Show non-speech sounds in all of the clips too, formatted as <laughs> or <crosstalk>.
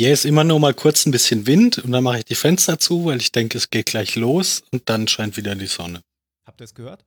Hier ist immer nur mal kurz ein bisschen Wind und dann mache ich die Fenster zu, weil ich denke, es geht gleich los und dann scheint wieder die Sonne. Habt ihr es gehört?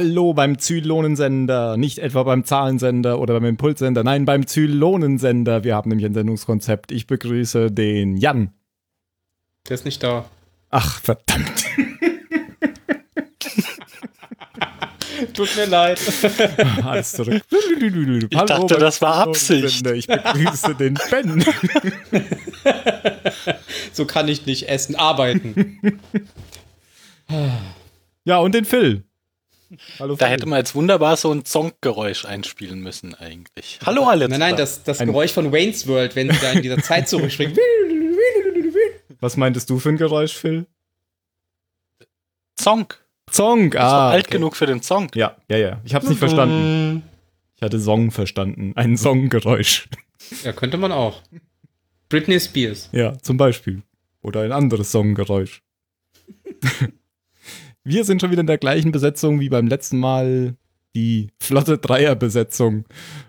Hallo beim Zylonensender, nicht etwa beim Zahlensender oder beim Impulssender, nein, beim Zylonensender. Wir haben nämlich ein Sendungskonzept. Ich begrüße den Jan. Der ist nicht da. Ach, verdammt. <laughs> Tut mir leid. <laughs> Alles zurück. Ich dachte, das war Absicht. Ich begrüße den Ben. <laughs> so kann ich nicht essen, arbeiten. ja, und den Phil. Hallo, da hätte man jetzt wunderbar so ein Zonkgeräusch einspielen müssen eigentlich. Hallo alle. Nein, nein, das, das Geräusch von Wayne's World, wenn sie da in dieser Zeit zurückspringen. <laughs> Was meintest du für ein Geräusch, Phil? Zonk. Zonk, ah. alt okay. genug für den Zonk. Ja, ja, ja. Ich hab's nicht verstanden. Ich hatte Song verstanden. Ein Songgeräusch. <laughs> Ja, könnte man auch. Britney Spears. Ja, zum Beispiel. Oder ein anderes Songgeräusch. <laughs> Wir sind schon wieder in der gleichen Besetzung wie beim letzten Mal. Die flotte Dreierbesetzung,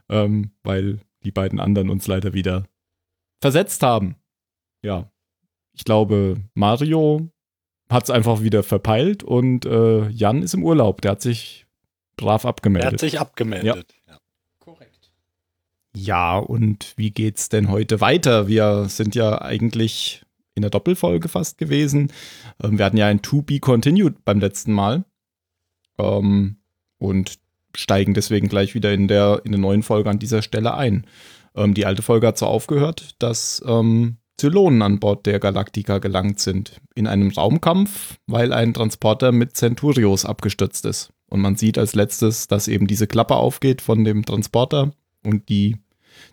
ähm, weil die beiden anderen uns leider wieder versetzt haben. Ja, ich glaube, Mario hat es einfach wieder verpeilt und äh, Jan ist im Urlaub. Der hat sich brav abgemeldet. Der hat sich abgemeldet. Ja. ja. Korrekt. Ja, und wie geht's denn heute weiter? Wir sind ja eigentlich in der Doppelfolge fast gewesen. Ähm, wir hatten ja ein To Be Continued beim letzten Mal. Ähm, und steigen deswegen gleich wieder in der, in der neuen Folge an dieser Stelle ein. Ähm, die alte Folge hat so aufgehört, dass ähm, Zylonen an Bord der Galactica gelangt sind. In einem Raumkampf, weil ein Transporter mit Centurios abgestürzt ist. Und man sieht als letztes, dass eben diese Klappe aufgeht von dem Transporter und die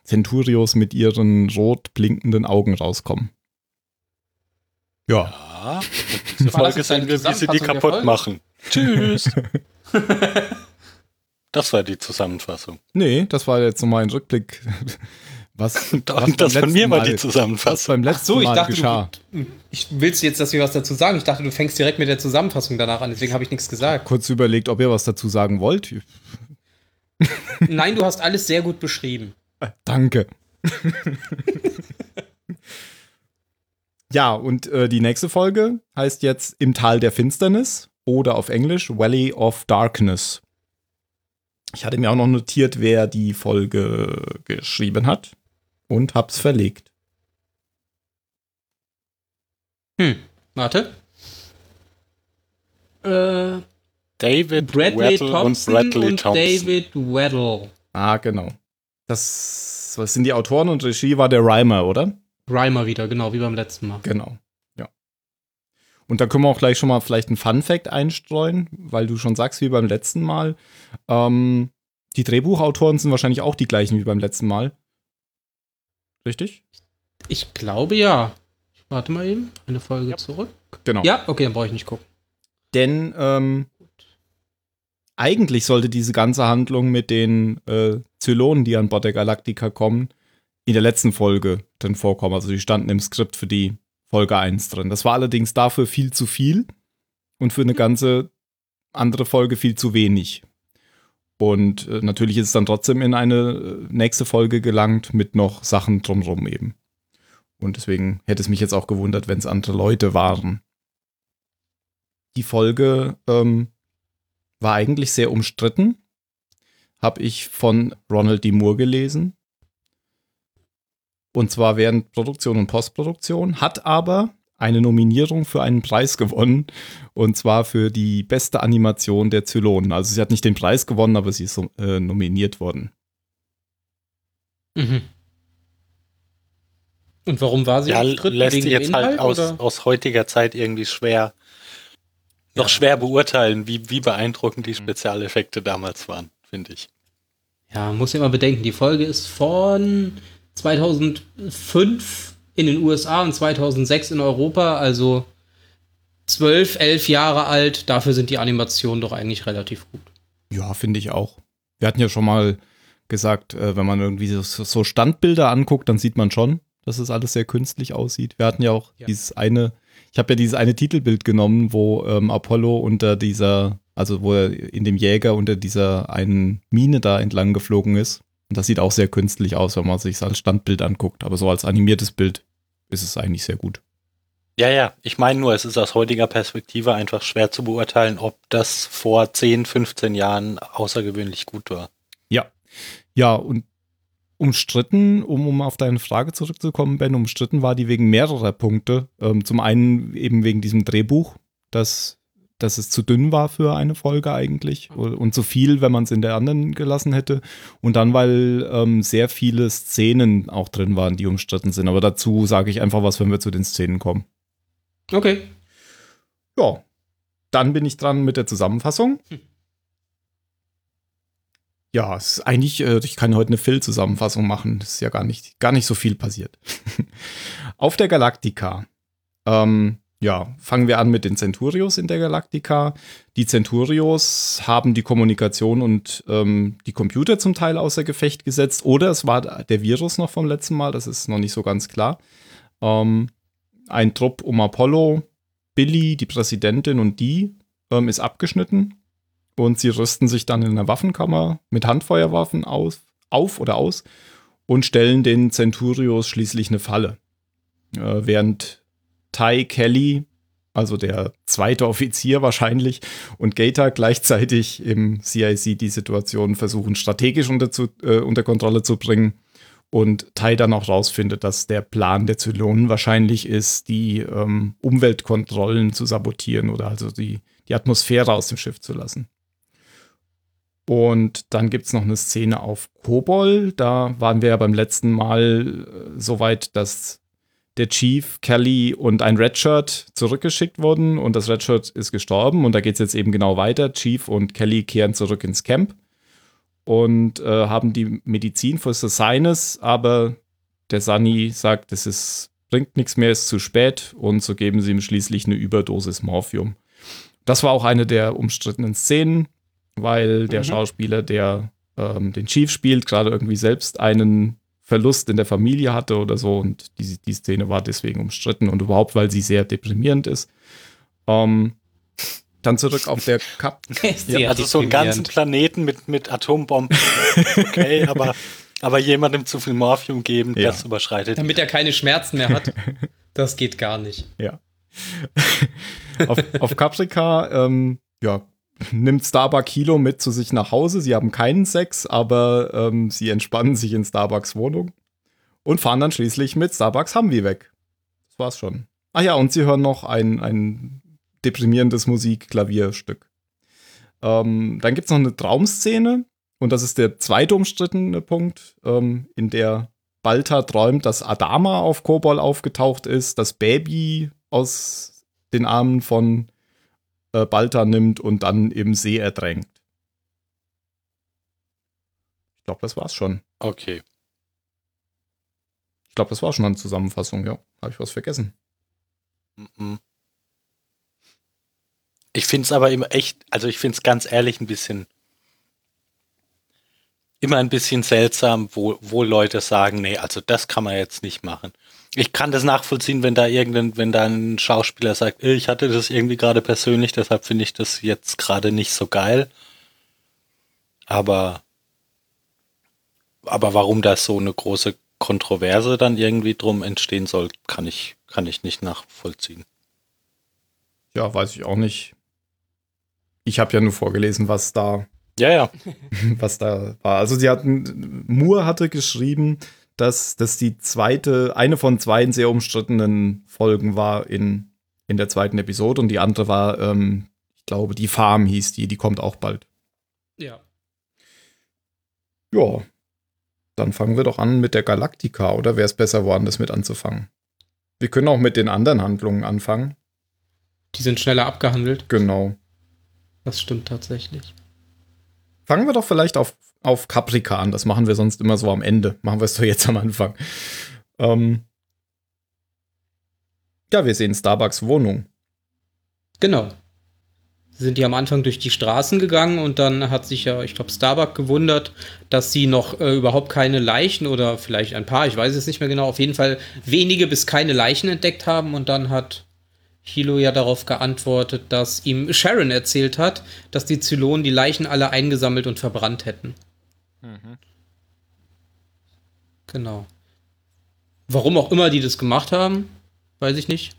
Centurios mit ihren rot blinkenden Augen rauskommen. Ja. ja diese Folge sind wir, wie sie die kaputt machen. Tschüss. <laughs> das war die Zusammenfassung. Nee, das war jetzt nochmal ein Rückblick. Was, <laughs> was das von mir war die Zusammenfassung. beim letzten so, ich Mal dachte, geschah. Du, ich willst jetzt, dass wir was dazu sagen? Ich dachte, du fängst direkt mit der Zusammenfassung danach an, deswegen habe ich nichts gesagt. Kurz überlegt, ob ihr was dazu sagen wollt. Nein, du hast alles sehr gut beschrieben. Danke. <laughs> Ja, und äh, die nächste Folge heißt jetzt Im Tal der Finsternis oder auf Englisch Valley of Darkness. Ich hatte mir auch noch notiert, wer die Folge geschrieben hat und hab's verlegt. Hm, warte. Äh, David Bradley Weddle Thompson und Bradley und Thompson. David Weddle. Ah, genau. Das was sind die Autoren und Regie war der Reimer, oder? Rhymer wieder, genau, wie beim letzten Mal. Genau, ja. Und da können wir auch gleich schon mal vielleicht einen Fun-Fact einstreuen, weil du schon sagst, wie beim letzten Mal. Ähm, die Drehbuchautoren sind wahrscheinlich auch die gleichen wie beim letzten Mal. Richtig? Ich glaube ja. Ich warte mal eben. Eine Folge ja. zurück. Genau. Ja, okay, dann brauche ich nicht gucken. Denn ähm, eigentlich sollte diese ganze Handlung mit den äh, Zylonen, die an Bord der Galactica kommen, in der letzten Folge drin vorkommen. Also die standen im Skript für die Folge 1 drin. Das war allerdings dafür viel zu viel und für eine ganze andere Folge viel zu wenig. Und äh, natürlich ist es dann trotzdem in eine äh, nächste Folge gelangt mit noch Sachen drumherum eben. Und deswegen hätte es mich jetzt auch gewundert, wenn es andere Leute waren. Die Folge ähm, war eigentlich sehr umstritten. Habe ich von Ronald D. Moore gelesen. Und zwar während Produktion und Postproduktion, hat aber eine Nominierung für einen Preis gewonnen. Und zwar für die beste Animation der Zylonen. Also sie hat nicht den Preis gewonnen, aber sie ist äh, nominiert worden. Mhm. Und warum war sie Ja, lässt sich jetzt halt Inhalt, aus, oder? aus heutiger Zeit irgendwie schwer, noch Ja. schwer beurteilen, wie, wie beeindruckend die Spezialeffekte damals waren, finde ich. Ja, man muss ja immer bedenken, die Folge ist von 2005 in den USA und 2006 in Europa, also 12, 11 Jahre alt. Dafür sind die Animationen doch eigentlich relativ gut. Ja, finde ich auch. Wir hatten ja schon mal gesagt, äh, wenn man irgendwie so, so Standbilder anguckt, dann sieht man schon, dass es alles sehr künstlich aussieht. Wir hatten ja auch Ja. dieses eine, ich habe ja dieses eine Titelbild genommen, wo ähm, Apollo unter dieser, also wo er in dem Jäger unter dieser einen Mine da entlang geflogen ist. Und das sieht auch sehr künstlich aus, wenn man sich es als Standbild anguckt. Aber so als animiertes Bild ist es eigentlich sehr gut. Ja, ja, ich meine nur, es ist aus heutiger Perspektive einfach schwer zu beurteilen, ob das vor 10, 15 Jahren außergewöhnlich gut war. Ja, und umstritten, um, um auf deine Frage zurückzukommen, Ben, umstritten war die wegen mehrerer Punkte. Ähm, zum einen eben wegen diesem Drehbuch, dass, dass es zu dünn war für eine Folge eigentlich und zu viel, wenn man es in der anderen gelassen hätte. Und dann, weil ähm, sehr viele Szenen auch drin waren, die umstritten sind. Aber dazu sage ich einfach was, wenn wir zu den Szenen kommen. Okay. Ja, dann bin ich dran mit der Zusammenfassung. Hm. Ja, es ist eigentlich, äh, ich kann heute eine Phil-Zusammenfassung machen. Das ist ja gar nicht, gar nicht so viel passiert. <laughs> Auf der Galaktika. Ähm, ja, fangen wir an mit den Centurios in der Galaktika. Die Centurios haben die Kommunikation und ähm, die Computer zum Teil außer Gefecht gesetzt. Oder es war der Virus noch vom letzten Mal, das ist noch nicht so ganz klar. Ähm, ein Trupp um Apollo, Billy, die Präsidentin und die ähm, ist abgeschnitten. Und sie rüsten sich dann in einer Waffenkammer mit Handfeuerwaffen aus, auf oder aus und stellen den Centurios schließlich eine Falle. Äh, während Ty Kelly, also der zweite Offizier wahrscheinlich, und Gator gleichzeitig im CIC die Situation versuchen, strategisch unter, zu, äh, unter Kontrolle zu bringen. Und Tai dann auch rausfindet, dass der Plan der Zylonen wahrscheinlich ist, die ähm, Umweltkontrollen zu sabotieren oder also die, die Atmosphäre aus dem Schiff zu lassen. Und dann gibt es noch eine Szene auf Kobol. Da waren wir ja beim letzten Mal äh, so weit, dass der Chief, Kelly und ein Redshirt zurückgeschickt wurden und das Redshirt ist gestorben und da geht es jetzt eben genau weiter. Chief und Kelly kehren zurück ins Camp und äh, haben die Medizin für Sinus, aber der Sunny sagt, es ist, bringt nichts mehr, ist zu spät und so geben sie ihm schließlich eine Überdosis Morphium. Das war auch eine der umstrittenen Szenen, weil der Mhm. Schauspieler, der ähm, den Chief spielt, gerade irgendwie selbst einen Verlust in der Familie hatte oder so und die, die Szene war deswegen umstritten und überhaupt, weil sie sehr deprimierend ist. Ähm, dann zurück auf der <laughs> Cup. Sehr also so einen ganzen. Planeten mit, mit Atombomben, okay, <laughs> aber, aber jemandem zu viel Morphium geben, Ja. das überschreitet. Damit er keine Schmerzen mehr hat. <laughs> Das geht gar nicht. Ja. auf, auf Caprica, ähm, ja, nimmt Starbuck Kilo mit zu sich nach Hause. Sie haben keinen Sex, aber ähm, sie entspannen sich in Starbucks Wohnung und fahren dann schließlich mit Starbucks Humvee weg. Das war's schon. Ah ja, und sie hören noch ein, ein deprimierendes Musik-Klavierstück. Ähm, dann gibt's noch eine Traumszene und das ist der zweite umstrittene Punkt, ähm, in der Balta träumt, dass Adama auf Kobol aufgetaucht ist, das Baby aus den Armen von äh, Balta nimmt und dann im See ertränkt. Ich glaube, das war's schon. Okay. Ich glaube, das war schon eine Zusammenfassung, ja. Habe ich was vergessen? Ich finde es aber immer echt, also ich finde es ganz ehrlich ein bisschen, immer ein bisschen seltsam, wo, wo Leute sagen, nee, also das kann man jetzt nicht machen. Ich kann das nachvollziehen, wenn da irgendein, wenn da ein Schauspieler sagt, "Äh, ich hatte das irgendwie gerade persönlich, deshalb finde ich das jetzt gerade nicht so geil. Aber, aber warum da so eine große Kontroverse dann irgendwie drum entstehen soll, kann ich, kann ich nicht nachvollziehen. Ja, weiß ich auch nicht. Ich habe ja nur vorgelesen, was da Ja, ja. <laughs> was da war. Also sie hatten, Moore hatte geschrieben, dass das die zweite, eine von zwei sehr umstrittenen Folgen war in, in der zweiten Episode und die andere war, ähm, ich glaube, die Farm hieß die, die kommt auch bald. Ja. Ja. Dann fangen wir doch an mit der Galactica, oder wäre es besser, woanders mit anzufangen? Wir können auch mit den anderen Handlungen anfangen. Die sind schneller abgehandelt. Genau. Das stimmt tatsächlich. Fangen wir doch vielleicht auf, auf Caprica an. Das machen wir sonst immer so am Ende. Machen wir es doch jetzt am Anfang. Ähm ja, wir sehen Starbucks Wohnung. Genau. Sind ja am Anfang durch die Straßen gegangen und dann hat sich ja, ich glaube, Starbuck gewundert, dass sie noch äh, überhaupt keine Leichen oder vielleicht ein paar, ich weiß es nicht mehr genau, auf jeden Fall wenige bis keine Leichen entdeckt haben und dann hat Hilo ja darauf geantwortet, dass ihm Sharon erzählt hat, dass die Zylonen die Leichen alle eingesammelt und verbrannt hätten. Mhm. Genau. Warum auch immer die das gemacht haben, weiß ich nicht.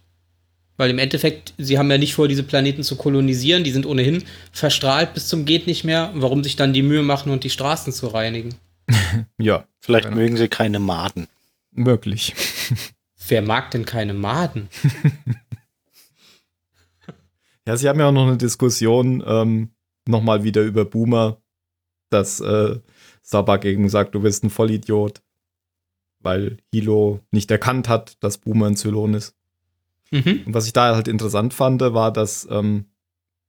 Weil im Endeffekt, sie haben ja nicht vor, diese Planeten zu kolonisieren. Die sind ohnehin verstrahlt bis zum Geht nicht mehr. Warum sich dann die Mühe machen und die Straßen zu reinigen? <laughs> ja. Vielleicht genau. mögen sie keine Maden. Möglich. <laughs> Wer mag denn keine Maden? <laughs> ja, sie haben ja auch noch eine Diskussion ähm, nochmal wieder über Boomer, dass äh, Sabak eben sagt, du bist ein Vollidiot, weil Hilo nicht erkannt hat, dass Boomer ein Zylon ist. Mhm. Und was ich da halt interessant fand, war, dass ähm,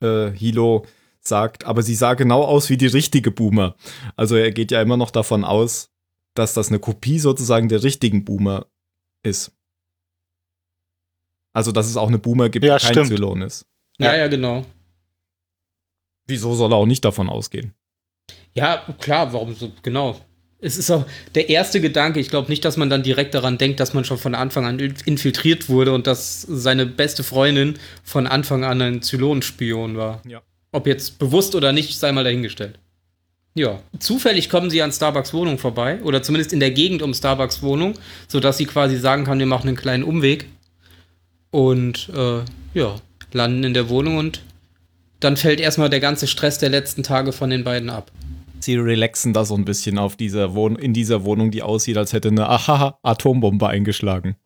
äh, Hilo sagt, aber sie sah genau aus wie die richtige Boomer. Also er geht ja immer noch davon aus, dass das eine Kopie sozusagen der richtigen Boomer ist. Also, dass es auch eine Boomer gibt, ja, die kein stimmt. Zylon ist. Ja, ja, genau. Wieso soll er auch nicht davon ausgehen? Ja, klar, warum so, genau es ist auch der erste Gedanke. Ich glaube nicht, dass man dann direkt daran denkt, dass man schon von Anfang an infiltriert wurde und dass seine beste Freundin von Anfang an ein Zylonenspion war. Ja. Ob jetzt bewusst oder nicht, sei mal dahingestellt. Ja, zufällig kommen sie an Starbucks Wohnung vorbei oder zumindest in der Gegend um Starbucks Wohnung, sodass sie quasi sagen kann, wir machen einen kleinen Umweg und äh, ja, landen in der Wohnung und dann fällt erstmal der ganze Stress der letzten Tage von den beiden ab sie relaxen da so ein bisschen auf dieser Wohn in dieser Wohnung, die aussieht, als hätte eine Ahaha Atombombe eingeschlagen.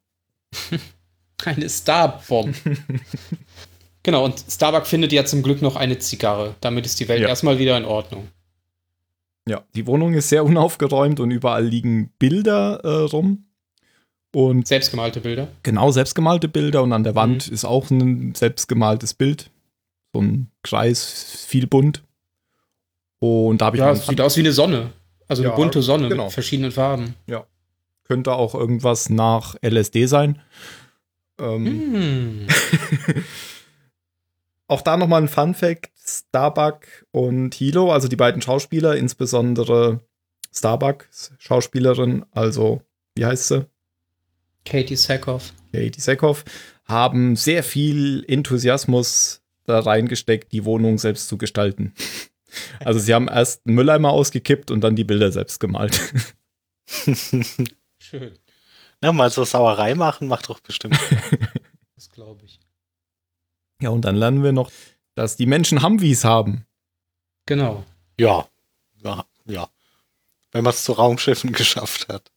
<laughs> eine Starbombe. genau, und Starbuck findet ja zum Glück noch eine Zigarre. Damit ist die Welt ja. erstmal wieder in Ordnung. Ja, die Wohnung ist sehr unaufgeräumt und überall liegen Bilder äh, rum. Und selbstgemalte Bilder? Genau, selbstgemalte Bilder und an der Wand mhm. ist auch ein selbstgemaltes Bild. So ein Kreis, viel bunt. Und da habe ich Ja, es sieht aus wie eine Sonne. Also ja, eine bunte Sonne genau. mit verschiedenen Farben. Ja. Könnte auch irgendwas nach LSD sein. Ähm. Mm. <laughs> auch da nochmal ein Fun Fact: Starbuck und Hilo, also die beiden Schauspieler, insbesondere Starbuck, Schauspielerin, also wie heißt sie? Katie Sackhoff. Katie Sackhoff, haben sehr viel Enthusiasmus da reingesteckt, die Wohnung selbst zu gestalten. Also sie haben erst einen Mülleimer ausgekippt und dann die Bilder selbst gemalt. <laughs> Schön. Na, mal so Sauerei machen, macht doch bestimmt. <laughs> das glaube ich. Ja, und dann lernen wir noch, dass die Menschen Humvees haben. Genau. Ja. Ja, ja. Wenn man es zu Raumschiffen <laughs> geschafft hat.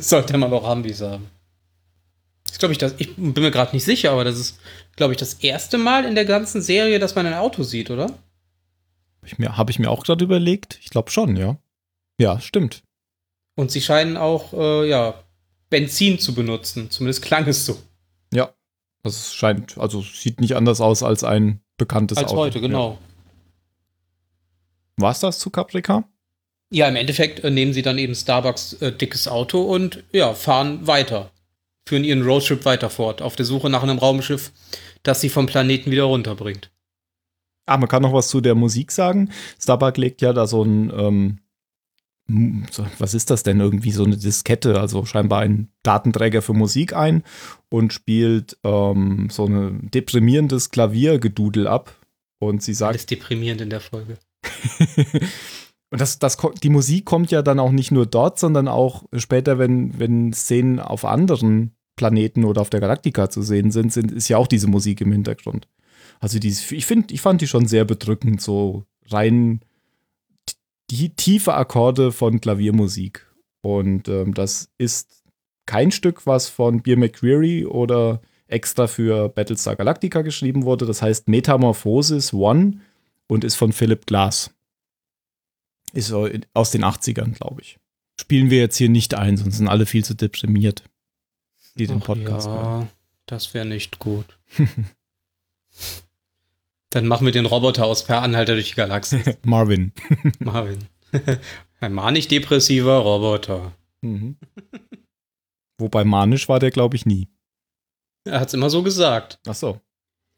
Sollte man auch Humvees haben. Ich glaube, ich, ich bin mir gerade nicht sicher, aber das ist, glaube ich, das erste Mal in der ganzen Serie, dass man ein Auto sieht, oder? Ich mir, habe ich mir auch gerade überlegt. Ich glaube schon, ja. Ja, stimmt. Und sie scheinen auch, äh, ja, Benzin zu benutzen. Zumindest klang es so. Ja. Das scheint, also sieht nicht anders aus als ein bekanntes als Auto. Als heute, genau. Ja. War es das zu Caprica? Ja, im Endeffekt äh, nehmen sie dann eben Starbucks äh, dickes Auto und ja, fahren weiter. Führen ihren Roadtrip weiter fort, auf der Suche nach einem Raumschiff, das sie vom Planeten wieder runterbringt. Ah, man kann noch was zu der Musik sagen. Starbuck legt ja da so ein, ähm, was ist das denn? Irgendwie so eine Diskette, also scheinbar ein Datenträger für Musik ein und spielt ähm, so ein deprimierendes Klaviergedudel ab. Und sie sagt. Alles deprimierend in der Folge. <laughs> und das, das, die Musik kommt ja dann auch nicht nur dort, sondern auch später, wenn, wenn Szenen auf anderen Planeten oder auf der Galaktika zu sehen sind, sind, ist ja auch diese Musik im Hintergrund. Also die, ich finde, ich fand die schon sehr bedrückend, so rein die tiefe Akkorde von Klaviermusik. Und ähm, das ist kein Stück, was von Beer McQuarrie oder extra für Battlestar Galactica geschrieben wurde. Das heißt Metamorphosis One und ist von Philip Glass. Ist aus den 80ern, glaube ich. spielen wir jetzt hier nicht ein, sonst sind alle viel zu deprimiert, die den Ach Podcast hören. ja, das wäre nicht gut. <laughs> Dann machen wir den Roboter aus Per Anhalter durch die Galaxie. <laughs> Marvin. <laughs> Marvin. <laughs> Ein manisch-depressiver Roboter. Mhm. Wobei manisch war der, glaube ich, nie. Er hat es immer so gesagt. Ach so.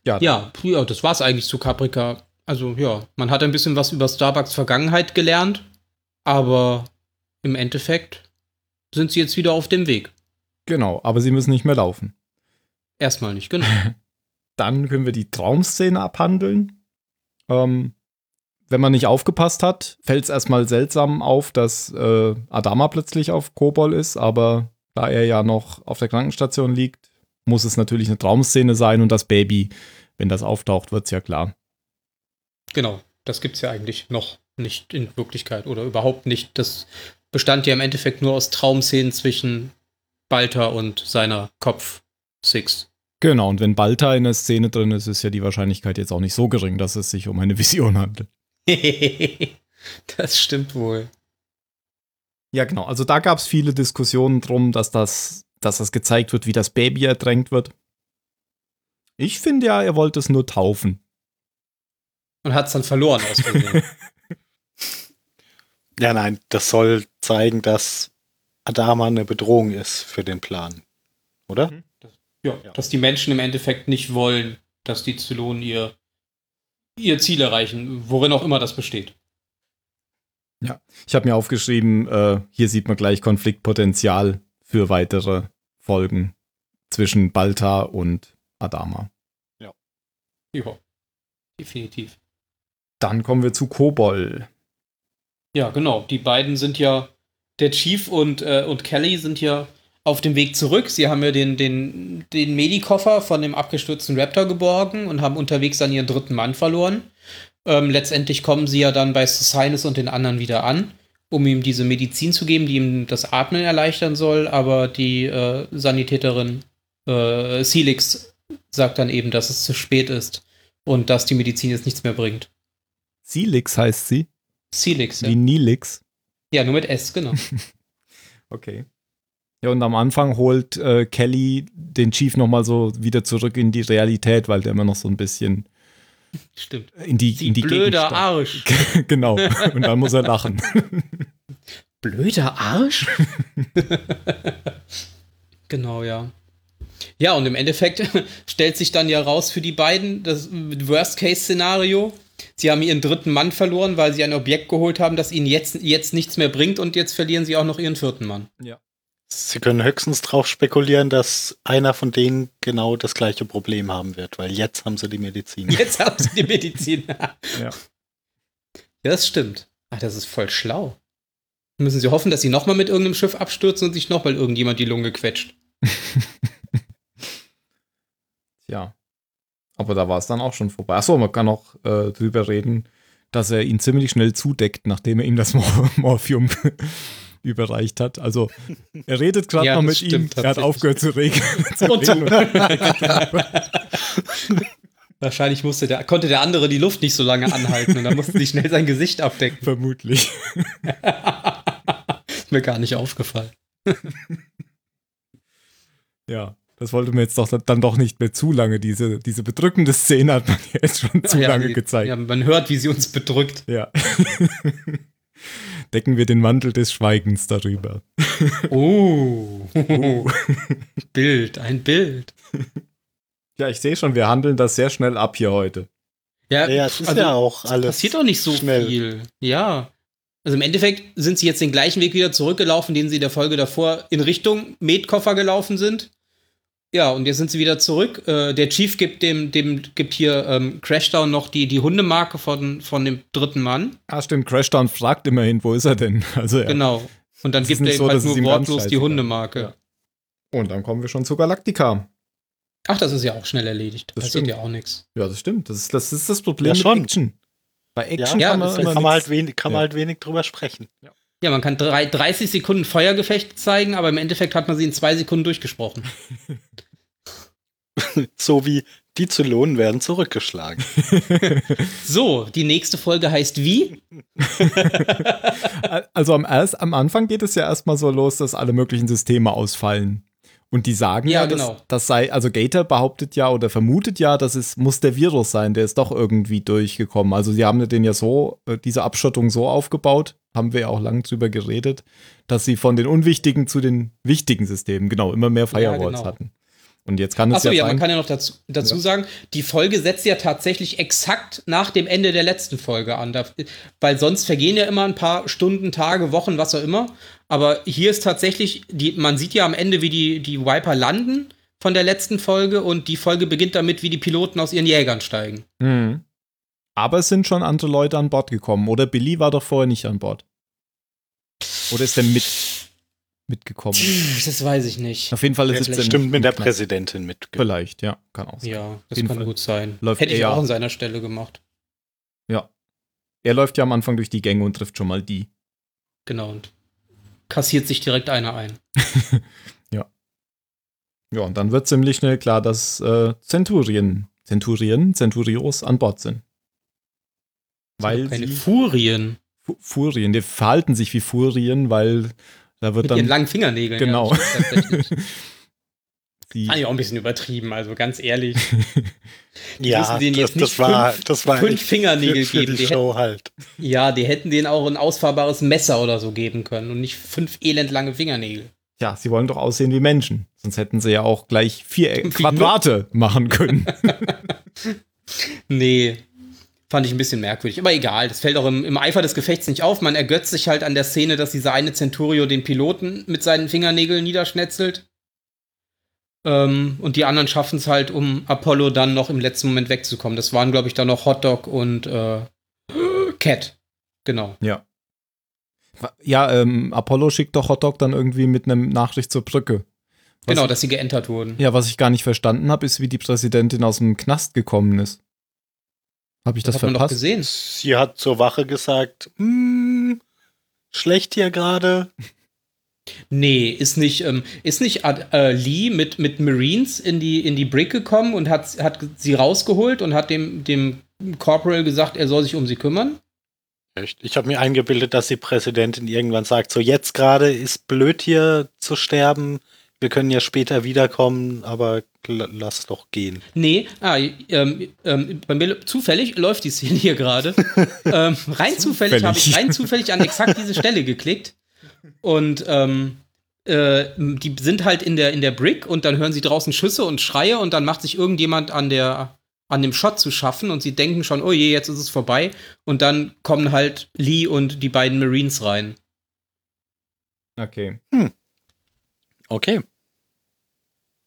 Ja, Ja, ja, das war es eigentlich zu Caprica. Also ja, man hat ein bisschen was über Starbucks Vergangenheit gelernt, aber im Endeffekt sind sie jetzt wieder auf dem Weg. genau. Aber sie müssen nicht mehr laufen. Erstmal nicht, genau. Dann können wir die Traumszene abhandeln. Ähm, wenn man nicht aufgepasst hat, fällt es erstmal seltsam auf, dass äh, Adama plötzlich auf Kobol ist, aber da er ja noch auf der Krankenstation liegt, muss es natürlich eine Traumszene sein und das Baby, wenn das auftaucht, wird es ja klar. Genau, das gibt's ja eigentlich noch nicht in Wirklichkeit oder überhaupt nicht. Das bestand ja im Endeffekt nur aus Traumszenen zwischen Balta und seiner Kopf Six. Genau, und wenn Balta in der Szene drin ist, ist ja die Wahrscheinlichkeit jetzt auch nicht so gering, dass es sich um eine <laughs> Vision handelt. <laughs> das stimmt wohl. Ja, genau. Also da gab es viele Diskussionen drum, dass das, dass das gezeigt wird, wie das Baby ertränkt wird. Ich finde ja, er wollte es nur taufen. Und hat's dann verloren aus Versehen. <laughs> Ja, nein, das soll zeigen, dass Adama eine Bedrohung ist für den Plan. Oder? Ja, dass die Menschen im Endeffekt nicht wollen, dass die Zylonen ihr, ihr Ziel erreichen, worin auch immer das besteht. Ich habe mir aufgeschrieben, äh, hier sieht man gleich Konfliktpotenzial für weitere Folgen zwischen Balta und Adama. Ja, definitiv. Dann kommen wir zu Kobol. Ja, genau. Die beiden sind ja, der Chief und, äh, und Kelly sind ja auf dem Weg zurück. Sie haben ja den, den, den Medikoffer von dem abgestürzten Raptor geborgen und haben unterwegs dann ihren dritten Mann verloren. Ähm, letztendlich kommen sie ja dann bei Cecines und den anderen wieder an, um ihm diese Medizin zu geben, die ihm das Atmen erleichtern soll. Aber die äh, Sanitäterin äh, Celix sagt dann eben, dass es zu spät ist und dass die Medizin jetzt nichts mehr bringt. Silix heißt sie, Celix, ja. wie Nilix. Ja, nur mit S, genau. <laughs> Okay. Ja, und am Anfang holt äh, Kelly den Chief nochmal so wieder zurück in die Realität, weil der immer noch so ein bisschen Stimmt. in die, Die in die blöder Arsch. <laughs> genau. Und dann muss er lachen. <laughs> Blöder Arsch? <laughs> genau, ja. Ja, und im Endeffekt stellt sich dann ja raus für die beiden das Worst-Case-Szenario. Sie haben ihren dritten Mann verloren, weil sie ein Objekt geholt haben, das ihnen jetzt, jetzt nichts mehr bringt und jetzt verlieren sie auch noch ihren vierten Mann. Sie können höchstens darauf spekulieren, dass einer von denen genau das gleiche Problem haben wird, weil jetzt haben sie die Medizin. Jetzt haben sie die Medizin. <laughs> Ja. Ja, das stimmt. Ach, das ist voll schlau. Müssen sie hoffen, dass sie nochmal mit irgendeinem Schiff abstürzen und sich nochmal irgendjemand die Lunge quetscht. <laughs> Ja. Aber da war es dann auch schon vorbei. Achso, man kann auch äh, drüber reden, dass er ihn ziemlich schnell zudeckt, nachdem er ihm das Mor <laughs> Morphium überreicht hat. Also er redet gerade Ja, noch mit stimmt ihm, er hat aufgehört zu reden. <laughs> <laughs> Wahrscheinlich musste der, konnte der andere die Luft nicht so lange anhalten und dann musste sie schnell sein Gesicht abdecken. Vermutlich. Ist <laughs> mir gar nicht aufgefallen. Ja, das wollte mir jetzt doch dann doch nicht mehr zu lange. Diese, diese bedrückende Szene hat man jetzt schon zu Ja, lange die- gezeigt. Ja, man hört, wie sie uns bedrückt. Ja. Decken wir den Mantel des Schweigens darüber. Oh. <laughs> Bild, ein Bild. Ja, ich sehe schon, wir handeln das sehr schnell ab hier heute. Ja, Ja, es ist also, ja auch es alles. passiert doch nicht so schnell. viel. Ja. Also im Endeffekt sind sie jetzt den gleichen Weg wieder zurückgelaufen, den sie in der Folge davor in Richtung Medkoffer gelaufen sind. Ja, und jetzt sind sie wieder zurück. Äh, der Chief gibt dem, dem gibt hier ähm, Crashdown noch die, die Hundemarke von, von dem dritten Mann. Ah, stimmt, Crashdown fragt immerhin, wo ist er denn? <laughs> Also, ja. Genau. Und dann gibt er nicht ihm so, halt nur wortlos die Hundemarke. Ja. Und dann kommen wir schon zu Galactica. Ach, das ist ja auch schnell erledigt. Das Passiert stimmt. ja auch nichts. Ja, das stimmt. Das ist das, ist das Problem Ja, mit schon. Action. Bei Action Ja, kann man, kann man, halt wenig, kann Ja. man halt wenig drüber sprechen. Ja, man kann drei, 30 Sekunden Feuergefecht zeigen, aber im Endeffekt hat man sie in zwei Sekunden durchgesprochen. <laughs> So wie Die Zylonen werden zurückgeschlagen. <laughs> So, die nächste Folge heißt wie? <laughs> Also am, erst, am Anfang geht es ja erstmal so los, dass alle möglichen Systeme ausfallen. Und die sagen ja, Ja, dass, genau. das sei, also Gator behauptet ja oder vermutet ja, dass es muss der Virus sein, der ist doch irgendwie durchgekommen. Also sie haben den ja so, äh, diese Abschottung so aufgebaut, haben wir ja auch lang drüber geredet, dass sie von den unwichtigen zu den wichtigen Systemen, genau, immer mehr Firewalls genau. hatten. Und jetzt kann es Achso, ja, ja, sein, man kann ja noch dazu, dazu Ja. sagen, die Folge setzt ja tatsächlich exakt nach dem Ende der letzten Folge an. Da, weil sonst vergehen ja immer ein paar Stunden, Tage, Wochen, was auch immer. Aber hier ist tatsächlich, die, man sieht ja am Ende, wie die, die Viper landen von der letzten Folge und die Folge beginnt damit, wie die Piloten aus ihren Jägern steigen. Mhm. Aber es sind schon andere Leute an Bord gekommen. Oder Billy war doch vorher nicht an Bord. Oder ist er mit, mitgekommen? Das weiß ich nicht. Auf jeden Fall Ja, ist es vielleicht Stimmt mit der Knast. Präsidentin mit. Vielleicht, ja, kann auch sein. Ja, das kann Fall. gut sein. Läuft Hätte ich auch an seiner Stelle gemacht. Ja. Er läuft ja am Anfang durch die Gänge und trifft schon mal die. Genau. Und kassiert sich direkt einer ein. <laughs> Ja, und dann wird ziemlich schnell klar, dass äh, Zenturien, Zenturien, Centurios an Bord sind. Weil Keine Furien. Fu- Furien, die verhalten sich wie Furien, weil da wird Mit ihren dann langen Fingernägeln. Genau. Ja. <laughs> die, Fand ich auch ein bisschen übertrieben, also ganz ehrlich. <laughs> Ja, müssen denen das, jetzt nicht das war, fünf- das war fünf Fingernägel für, für geben. die Die Show halt. Ja, die hätten denen auch ein ausfahrbares Messer oder so geben können und nicht fünf elendlange Fingernägel. ja, sie wollen doch aussehen wie Menschen. Sonst hätten sie ja auch gleich vier Wie Quadrate machen können. <laughs> Nee, fand ich ein bisschen merkwürdig. Aber egal, das fällt auch im, im Eifer des Gefechts nicht auf. Man ergötzt sich halt an der Szene, dass dieser eine Centurio den Piloten mit seinen Fingernägeln niederschnetzelt. Ähm, und die anderen schaffen es halt, um Apollo dann noch im letzten Moment wegzukommen. Das waren, glaube ich, dann noch Hotdog und äh, Cat. Genau. ja. Ja, ähm, Apollo schickt doch Hotdog dann irgendwie mit einem Nachricht zur Brücke. Was Genau, ich- dass sie geentert wurden. Ja, was ich gar nicht verstanden habe, ist, wie die Präsidentin aus dem Knast gekommen ist. Habe ich das, hat man doch verpasst? gesehen. Sie hat zur Wache gesagt, "Hm, schlecht hier gerade. Nee, ist nicht, ähm, ist nicht äh, Lee mit, mit Marines in die, in die Brick gekommen und hat, hat sie rausgeholt und hat dem, dem Corporal gesagt, er soll sich um sie kümmern? Echt? Ich habe mir eingebildet, dass die Präsidentin irgendwann sagt, so jetzt gerade ist blöd hier zu sterben. Wir können ja später wiederkommen, aber lass doch gehen. Nee, ah, ähm, ähm, bei mir zufällig läuft die Szene hier gerade. <laughs> ähm, rein zufällig habe ich Zufällig. rein zufällig an exakt diese Stelle geklickt. Und ähm, äh, die sind halt in der, in der Brick und dann hören sie draußen Schüsse und Schreie und dann macht sich irgendjemand an der an dem Shot zu schaffen und sie denken schon, oh je, jetzt ist es vorbei. Und dann kommen halt Lee und die beiden Marines rein. Okay. Okay.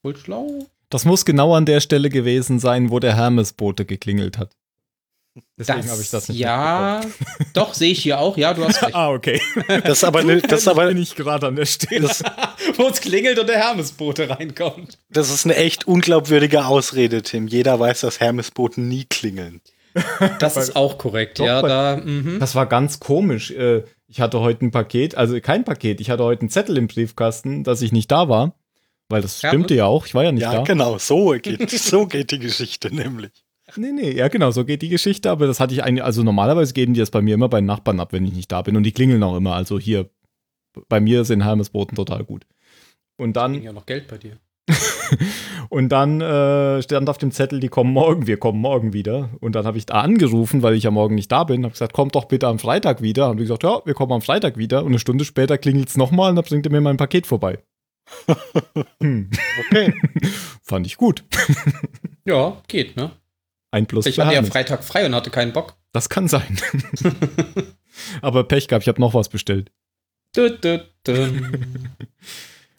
Wohl schlau. Das muss genau an der Stelle gewesen sein, wo der Hermesbote geklingelt hat. Deswegen habe ich das nicht Ja, <laughs> doch, sehe ich hier auch. Ja, du hast <laughs> recht. Ah, okay. Das ist aber, ne, das ist aber bin ich gerade an der Stelle. <laughs> Wo es klingelt und der Hermesbote reinkommt. das ist eine echt unglaubwürdige Ausrede, Tim. Jeder weiß, dass Hermesboten nie klingeln. Das ist auch korrekt, Doch, ja. Da, mhm. Das war ganz komisch. Äh, Ich hatte heute ein Paket, also kein Paket, ich hatte heute einen Zettel im Briefkasten, dass ich nicht da war. Weil das Ja, stimmte und? ja auch, ich war ja nicht Ja, da. genau, so geht, so geht die Geschichte nämlich. Nee, nee, ja genau, so geht die Geschichte, aber das hatte ich eigentlich, also normalerweise geben die das bei mir immer bei den Nachbarn ab, wenn ich nicht da bin und die klingeln auch immer, also hier, bei mir sind Hermesboten total gut. Und dann, ja noch Geld bei dir. <laughs> und dann äh, stand auf dem Zettel, die kommen morgen, wir kommen morgen wieder. Und dann habe ich da angerufen, weil ich ja morgen nicht da bin, habe gesagt, kommt doch bitte am Freitag wieder. Haben die gesagt, ja, wir kommen am Freitag wieder. Und eine Stunde später klingelt es nochmal und dann bringt er mir mein Paket vorbei. <laughs> hm, Okay. <laughs> fand ich gut. Ja, geht, ne? Ein Plus Ich hatte ja. Freitag frei und hatte keinen Bock. Das kann sein. <laughs> <laughs> aber Pech gehabt, ich habe noch was bestellt. <laughs>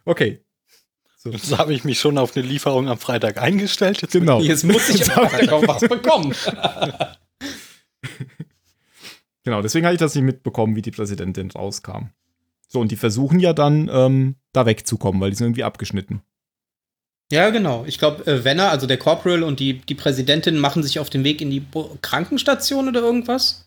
Okay, Jetzt habe ich mich schon auf eine Lieferung am Freitag eingestellt. Jetzt genau. Jetzt muss ich am Freitag auch was bekommen. Genau, deswegen habe ich das nicht mitbekommen, wie die Präsidentin rauskam. So, und die versuchen ja dann, ähm, da wegzukommen, weil die sind irgendwie abgeschnitten. Ja, genau. Ich glaube, äh, Wenner, also der Corporal und die, die Präsidentin machen sich auf den Weg in die Bo Krankenstation oder irgendwas.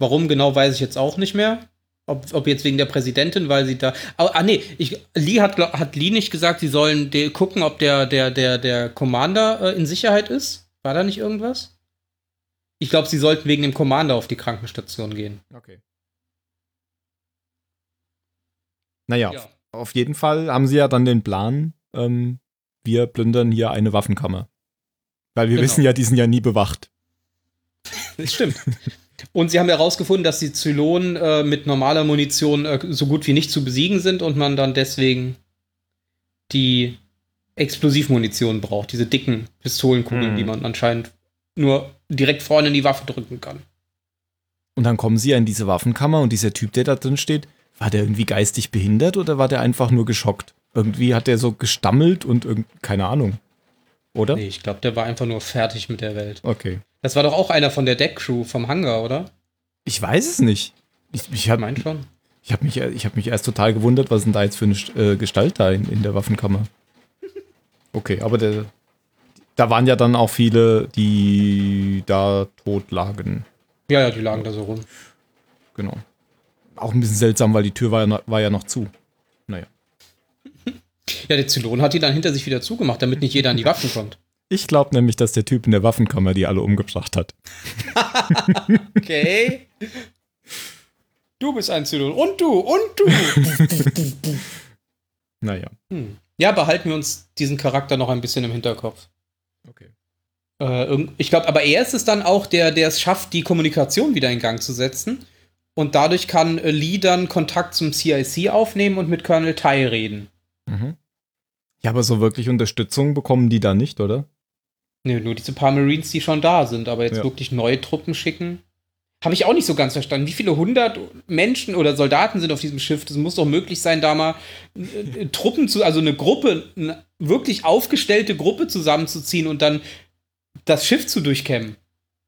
Warum genau, weiß ich jetzt auch nicht mehr. Ob, ob jetzt wegen der Präsidentin, weil sie da. Ah, ah nee, ich, Lee hat, hat Lee nicht gesagt, sie sollen gucken, ob der, der, der, der Commander äh, in Sicherheit ist? War da nicht irgendwas? Ich glaube, sie sollten wegen dem Commander auf die Krankenstation gehen. Okay. Naja, ja. auf jeden Fall haben sie ja dann den Plan, ähm, wir plündern hier eine Waffenkammer. Weil wir genau. wissen ja, die sind ja nie bewacht. Das stimmt. Und sie haben herausgefunden, dass die Zylonen äh, mit normaler Munition äh, so gut wie nicht zu besiegen sind und man dann deswegen die Explosivmunition braucht, diese dicken Pistolenkugeln, hm. die man anscheinend nur direkt vorne in die Waffe drücken kann. Und dann kommen sie ja in diese Waffenkammer und dieser Typ, der da drin steht, war der irgendwie geistig behindert oder war der einfach nur geschockt? Irgendwie hat der so gestammelt und irgend, keine Ahnung. Oder? Nee, ich glaube, der war einfach nur fertig mit der Welt. Okay. Das war doch auch einer von der Deckcrew vom Hangar, oder? Ich weiß es nicht. Ich, ich habe schon. Ich habe mich, hab mich erst total gewundert, was denn da jetzt für eine äh, Gestalt da in, in der Waffenkammer. Okay, aber der, da waren ja dann auch viele, die da tot lagen. Ja, ja, die lagen da so rum. Genau. Auch ein bisschen seltsam, weil die Tür war ja noch, war ja noch zu. Ja, der Zylon hat die dann hinter sich wieder zugemacht, damit nicht jeder an die Waffen kommt. <laughs> Ich glaube nämlich, dass der Typ in der Waffenkammer die alle umgebracht hat. <laughs> okay. Du bist ein Zylon. Und du, und du. <laughs> naja. Hm. Ja, behalten wir uns diesen Charakter noch ein bisschen im Hinterkopf. Okay. Äh, ich glaube, aber er ist es dann auch, der, der es schafft, die Kommunikation wieder in Gang zu setzen. Und dadurch kann äh, Lee dann Kontakt zum CIC aufnehmen und mit Colonel Tai reden. Mhm. Ja, aber so wirklich Unterstützung bekommen die da nicht, oder? Nee, nur diese paar Marines, die schon da sind, aber jetzt ja. wirklich neue Truppen schicken. Habe ich auch nicht so ganz verstanden. Wie viele hundert Menschen oder Soldaten sind auf diesem Schiff? Das muss doch möglich sein, da mal äh, Truppen zu, also eine Gruppe, eine wirklich aufgestellte Gruppe zusammenzuziehen und dann das Schiff zu durchkämmen.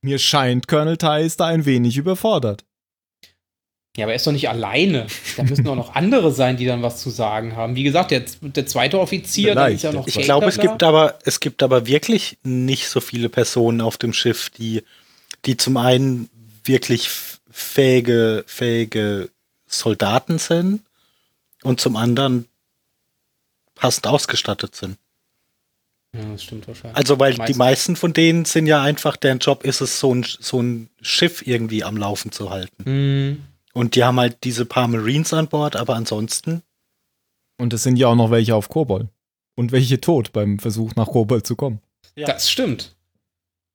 Mir scheint, Colonel Tai ist da ein wenig überfordert. Ja, aber er ist doch nicht alleine. Da müssen auch noch andere sein, die dann was zu sagen haben. Wie gesagt, der, der zweite Offizier, der ist ja noch Ich glaube, es gibt aber, es gibt aber wirklich nicht so viele Personen auf dem Schiff, die, die zum einen wirklich fähige, fähige Soldaten sind und zum anderen passend ausgestattet sind. Ja, das stimmt wahrscheinlich. Also, weil die meisten von denen sind ja einfach, deren Job ist es, so ein, so ein Schiff irgendwie am Laufen zu halten. Mhm. Und die haben halt diese paar Marines an Bord, aber ansonsten. Und es sind ja auch noch welche auf Kobol. Und welche tot beim Versuch nach Kobol zu kommen. Ja. Das stimmt.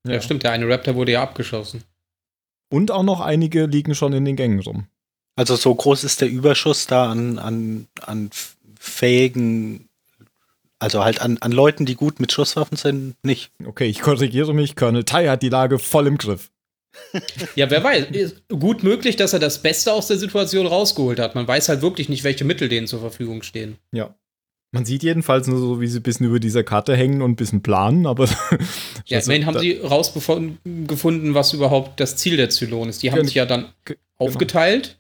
Ja. ja, stimmt. Der eine Raptor wurde ja abgeschossen. Und auch noch einige liegen schon in den Gängen rum. Also so groß ist der Überschuss da an, an, an fähigen, also halt an, an Leuten, die gut mit Schusswaffen sind, nicht. Okay, ich korrigiere mich. Colonel Tai hat die Lage voll im Griff. Ja, wer weiß. Ist gut möglich, dass er das Beste aus der Situation rausgeholt hat. Man weiß halt wirklich nicht, welche Mittel denen zur Verfügung stehen. Ja. Man sieht jedenfalls nur so, wie sie ein bisschen über dieser Karte hängen und ein bisschen planen, aber. <laughs> ja, immerhin haben sie rausgefunden, was überhaupt das Ziel der Zylon ist. Die haben sich ja dann genau. aufgeteilt.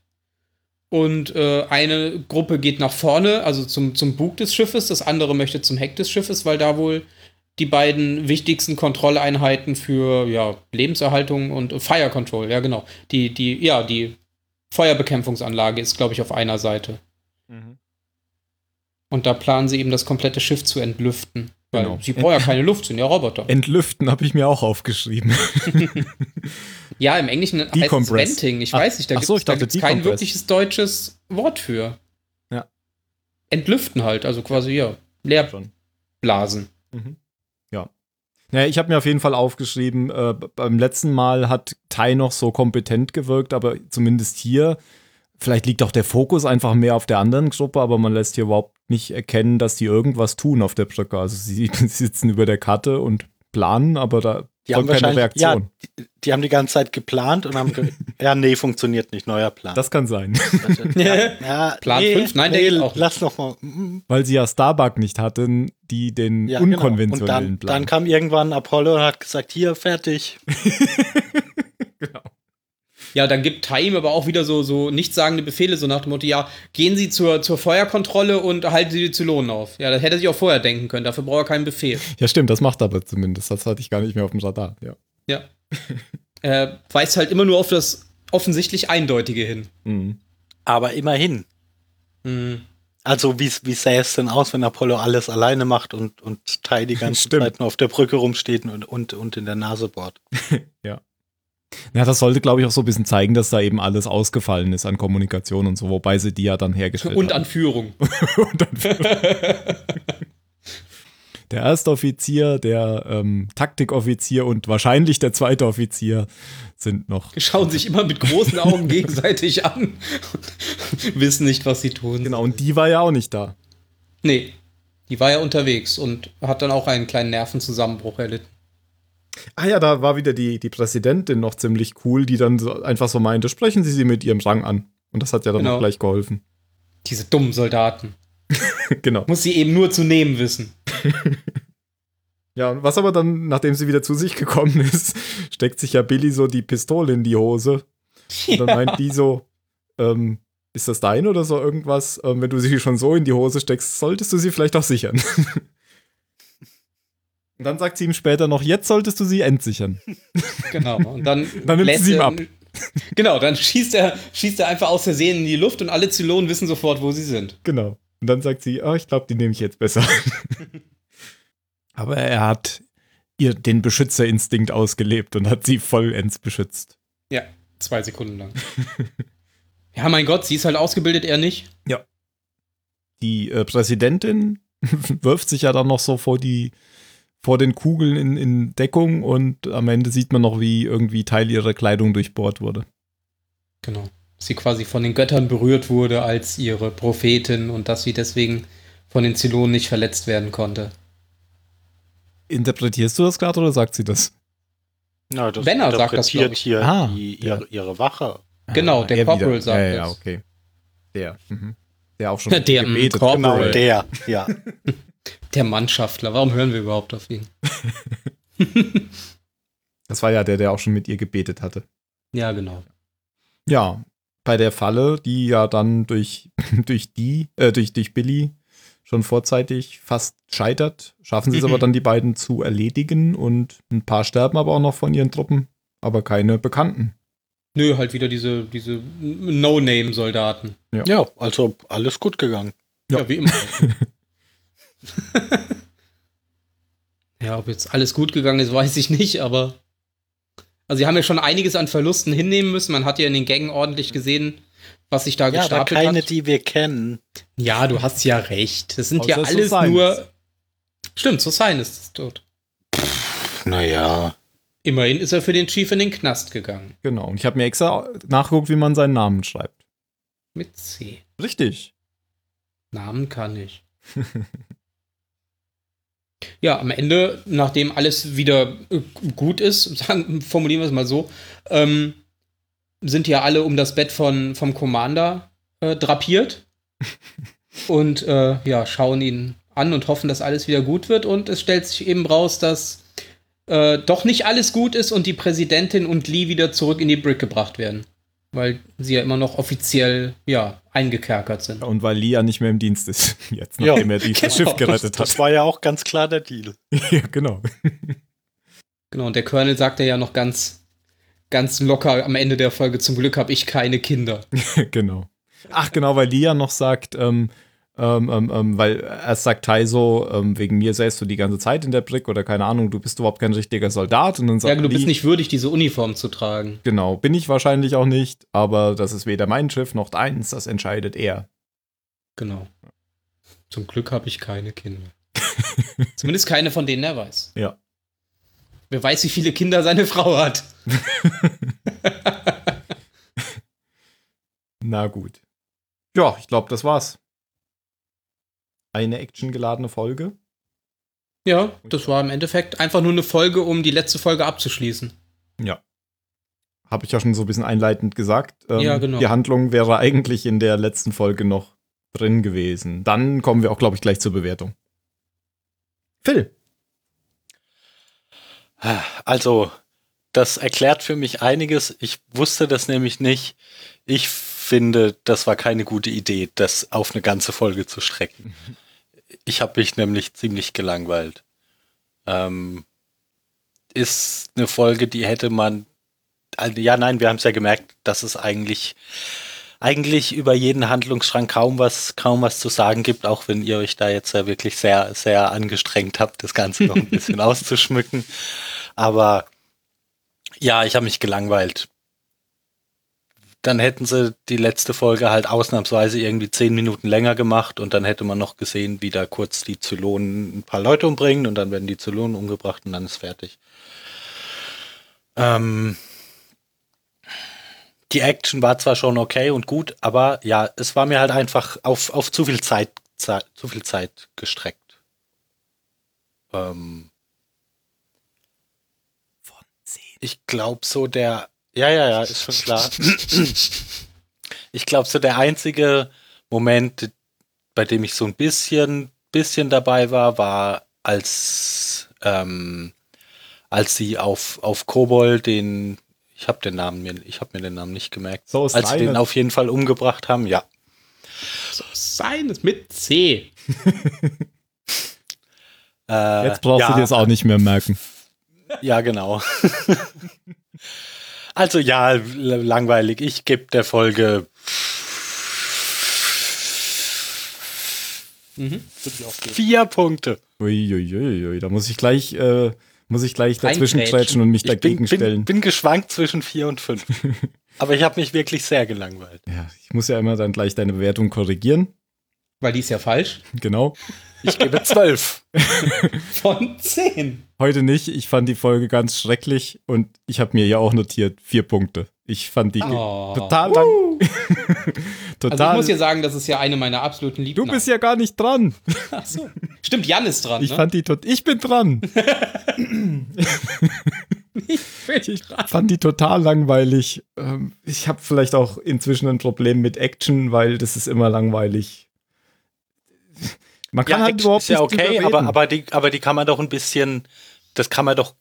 Und äh, eine Gruppe geht nach vorne, also zum, zum Bug des Schiffes, das andere möchte zum Heck des Schiffes, weil da wohl die beiden wichtigsten Kontrolleinheiten für ja, Lebenserhaltung und Fire Control, ja genau. Die, die, ja, die Feuerbekämpfungsanlage ist, glaube ich, auf einer Seite. Mhm. Und da planen sie eben das komplette Schiff zu entlüften. Weil genau. sie brauchen ja keine Luft, sind ja Roboter. <laughs> Entlüften habe ich mir auch aufgeschrieben. ja, im Englischen heißt es Venting. Ich weiß nicht, da gibt es so, kein wirkliches deutsches Wort für. Ja. Entlüften halt, also quasi, ja, Leerblasen. Mhm. Ja. Ich habe mir auf jeden Fall aufgeschrieben, äh, beim letzten Mal hat Tai noch so kompetent gewirkt, aber zumindest hier Vielleicht liegt auch der Fokus einfach mehr auf der anderen Gruppe, aber man lässt hier überhaupt nicht erkennen, dass die irgendwas tun auf der Brücke. Also sie <laughs> sitzen über der Karte und planen, aber da die haben keine Reaktion. Ja, die, die, haben die ganze Zeit geplant und haben <laughs> ja, nee, funktioniert nicht, neuer Plan. Das kann sein. <laughs> ja, <laughs> ja, Plan nee, 5, nein, nee, der geht auch. Lass noch mal. Mhm. Weil sie ja Starbuck nicht hatten, die den ja, unkonventionellen genau. und dann, Plan. Dann kam irgendwann Apollo und hat gesagt, hier, fertig. Ja, dann gibt Time aber auch wieder so, so nichtssagende Befehle, so nach dem Motto, ja, gehen Sie zur, zur Feuerkontrolle und halten Sie die Zylonen auf. Ja, das hätte er sich auch vorher denken können, dafür braucht er keinen Befehl. <laughs> Ja, stimmt, das macht er aber zumindest. Das hatte ich gar nicht mehr auf dem Radar, ja. Ja. <laughs> er weist halt immer nur auf das offensichtlich Eindeutige hin. Mhm. Aber immerhin. Hm. Also wie, wie sähe es denn aus, wenn Apollo alles alleine macht und, und Tai die ganze <laughs> Stimmt. Zeit nur auf der Brücke rumsteht und, und, und in der Nase bohrt? Ja, das sollte, glaube ich, auch so ein bisschen zeigen, dass da eben alles ausgefallen ist an Kommunikation und so, wobei sie die ja dann hergestellt Und haben. an Führung. <laughs> und dann der erste Offizier, der ähm, Taktikoffizier und wahrscheinlich der zweite Offizier sind noch. Schauen sich immer mit großen Augen gegenseitig an und wissen nicht, was sie tun. Genau, und die war ja auch nicht da. Nee, die war ja unterwegs und hat dann auch einen kleinen Nervenzusammenbruch erlitten. Ah ja, da war wieder die, die Präsidentin noch ziemlich cool, die dann so, einfach so meinte, sprechen Sie sie mit Ihrem Rang an. Und das hat ja dann Genau. auch gleich geholfen. Diese dummen Soldaten. <laughs> genau. Muss sie eben nur zu nehmen wissen. <laughs> Ja, und was aber dann, nachdem sie wieder zu sich gekommen ist, <laughs> steckt sich ja Billy so die Pistole in die Hose. Und dann meint die so, ähm, ist das dein oder so irgendwas? Ähm, wenn du sie schon so in die Hose steckst, solltest du sie vielleicht auch sichern. Und dann sagt sie ihm später noch, jetzt solltest du sie entsichern. <laughs> Genau. Und dann, <laughs> Dann nimmt lässt sie ihm ab. <laughs> Genau, dann schießt er, schießt er einfach aus Versehen in die Luft und alle Zylonen wissen sofort, wo sie sind. Genau. Und dann sagt sie, ah, ich glaube, die nehme ich jetzt besser. Aber er hat ihr den Beschützerinstinkt ausgelebt und hat sie vollends beschützt. Ja, zwei Sekunden lang. ja, mein Gott, sie ist halt ausgebildet, er nicht. Die äh, Präsidentin wirft sich ja dann noch so vor die vor den Kugeln in, in Deckung und am Ende sieht man noch, wie irgendwie Teil ihrer Kleidung durchbohrt wurde. Genau. Sie quasi von den Göttern berührt wurde als ihre Prophetin und dass sie deswegen von den Zylonen nicht verletzt werden konnte. Interpretierst du das gerade oder sagt sie das? Na, das Benner sagt das, ich. hier Ah, die, ja. ihre, ihre Wache. Genau, der er Corporal wieder. sagt ja, ja, das. okay. Der. Mhm. Der auch schon <laughs> Der, der, gebetet. Corporal. Genau, der, ja. <laughs> Der Mannschaftler. Warum hören wir überhaupt auf ihn? <laughs> Das war ja der, der auch schon mit ihr gebetet hatte. Ja, genau. Ja, bei der Falle, die ja dann durch, <laughs> durch die, äh, durch, durch Billy schon vorzeitig fast scheitert, schaffen sie es Mhm. aber dann, die beiden zu erledigen und ein paar sterben aber auch noch von ihren Truppen, aber keine Bekannten. Nö, halt wieder diese, diese No-Name-Soldaten. Ja, also alles gut gegangen. Ja. Ja, wie immer. <laughs> ja, ob jetzt alles gut gegangen ist, weiß ich nicht, aber. Also, sie haben ja schon einiges an Verlusten hinnehmen müssen. Man hat ja in den Gängen ordentlich gesehen, was sich da Ja, aber gestapelt keine, hat. die wir kennen. Ja, du hast ja recht. Das sind ja Außer alles Sosanis. nur. Stimmt, Sosain ist tot. Naja. Immerhin ist er für den Chief in den Knast gegangen. Genau, und ich habe mir extra nachgeguckt, wie man seinen Namen schreibt. Mit C. Richtig. Namen kann ich. <laughs> ja, am Ende, nachdem alles wieder äh, gut ist, <laughs> sagen, formulieren wir es mal so, ähm, sind ja alle um das Bett von, vom Commander äh, drapiert <laughs> und äh, ja, schauen ihn an und hoffen, dass alles wieder gut wird. Und es stellt sich eben raus, dass äh, doch nicht alles gut ist und die Präsidentin und Lee wieder zurück in die Brick gebracht werden. Weil sie ja immer noch offiziell, ja, eingekerkert sind. Und weil Lia nicht mehr im Dienst ist, <laughs> jetzt, Ja, nachdem er dieses genau. Schiff gerettet Das hat. war ja auch ganz klar der Deal. <laughs> ja, genau. Genau, und der Colonel sagte ja noch ganz, ganz locker am Ende der Folge, zum Glück habe ich keine Kinder. <laughs> genau. Ach, genau, weil Lia noch sagt, ähm, ähm, ähm, ähm, weil erst sagt Tai so, ähm, wegen mir säßt du die ganze Zeit in der Brick oder keine Ahnung, du bist überhaupt kein richtiger Soldat. Und dann sagt Ja, du bist nicht würdig, diese Uniform zu tragen. Genau, bin ich wahrscheinlich auch nicht, aber das ist weder mein Schiff noch deins, das entscheidet er. Genau. Zum Glück habe ich keine Kinder. <laughs> Zumindest keine, von denen er weiß. Ja. Wer weiß, wie viele Kinder seine Frau hat. <laughs> <laughs> Na gut. Ja, ich glaube, das war's. Eine actiongeladene Folge. Ja, das war im Endeffekt einfach nur eine Folge, um die letzte Folge abzuschließen. Ja. Habe ich ja schon so ein bisschen einleitend gesagt. Ähm, Ja, genau. Die Handlung wäre eigentlich in der letzten Folge noch drin gewesen. Dann kommen wir auch, glaube ich, gleich zur Bewertung. Phil. Also, das erklärt für mich einiges. Ich wusste das nämlich nicht. Ich finde, das war keine gute Idee, das auf eine ganze Folge zu strecken. <laughs> Ich habe mich nämlich ziemlich gelangweilt. Ähm, ist eine Folge, die hätte man. Also, ja, nein, wir haben es ja gemerkt, dass es eigentlich eigentlich über jeden Handlungsstrang kaum was, kaum was zu sagen gibt, auch wenn ihr euch da jetzt ja wirklich sehr, sehr angestrengt habt, das Ganze noch ein bisschen <laughs> auszuschmücken. Aber ja, ich habe mich gelangweilt. Dann hätten sie die letzte Folge halt ausnahmsweise irgendwie zehn Minuten länger gemacht und dann hätte man noch gesehen, wie da kurz die Zylonen ein paar Leute umbringen und dann werden die Zylonen umgebracht und dann ist fertig. Ähm, die Action war zwar schon okay und gut, aber ja, es war mir halt einfach auf, auf zu viel Zeit, Zeit zu viel Zeit gestreckt. Ähm, Von 10. ich glaube so der, ja, ja, ja, ist schon klar. <laughs> ich glaube so der einzige Moment, bei dem ich so ein bisschen, bisschen dabei war, war als, ähm, als sie auf, auf Kobol den, ich habe den Namen mir, ich habe mir den Namen nicht gemerkt, So ist als sie den auf jeden Fall umgebracht haben, ja. So sein es mit C. Äh, Jetzt brauchst ja, du dir das auch nicht mehr merken. Ja, genau. <laughs> also ja, langweilig. Ich gebe der Folge Mhm. Ich vier Punkte. Uiuiui, da muss ich gleich, äh, muss ich gleich dazwischen grätschen und mich Ich bin, dagegen bin, stellen. bin geschwankt zwischen vier und fünf. <laughs> Aber ich habe mich wirklich sehr gelangweilt. ja, ich muss ja immer dann gleich deine Bewertung korrigieren. Weil die ist ja falsch. Genau. Ich gebe zwölf. <laughs> Von 10. Heute nicht. Ich fand die Folge ganz schrecklich und ich habe mir ja auch notiert vier Punkte. Ich fand die Oh. total lang. <laughs> Also total. ich muss ja sagen, das ist ja eine meiner absoluten du Lieblings. bist ja gar nicht dran. <laughs> Ach so. Stimmt, Jan ist dran. Ich ne? fand die tot. Ich bin dran. ich dran. fand die total langweilig. Ähm, Ich habe vielleicht auch inzwischen ein Problem mit Action, weil das ist immer langweilig. Man kann ja, halt überhaupt ist ja okay, aber, aber, die, aber die kann man doch ein bisschen, das kann man doch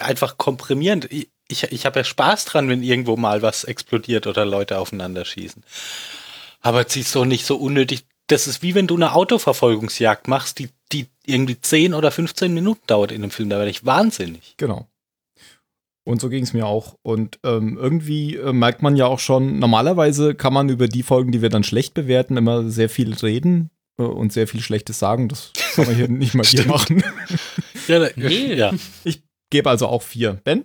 einfach komprimieren. Ich, ich, habe ja Spaß dran, wenn irgendwo mal was explodiert oder Leute aufeinander schießen. Aber sie ist doch nicht so unnötig. Das ist wie wenn du eine Autoverfolgungsjagd machst, die, die irgendwie 10 oder 15 Minuten dauert in einem Film. Da werde ich wahnsinnig. Genau. Und so ging es mir auch. Und ähm, irgendwie äh, merkt man ja auch schon, normalerweise kann man über die Folgen, die wir dann schlecht bewerten, immer sehr viel reden und sehr viel Schlechtes sagen. Das kann man hier <laughs> nicht mal hier machen. <laughs> Ja, Nee. ja. Ich gebe also auch vier. Ben?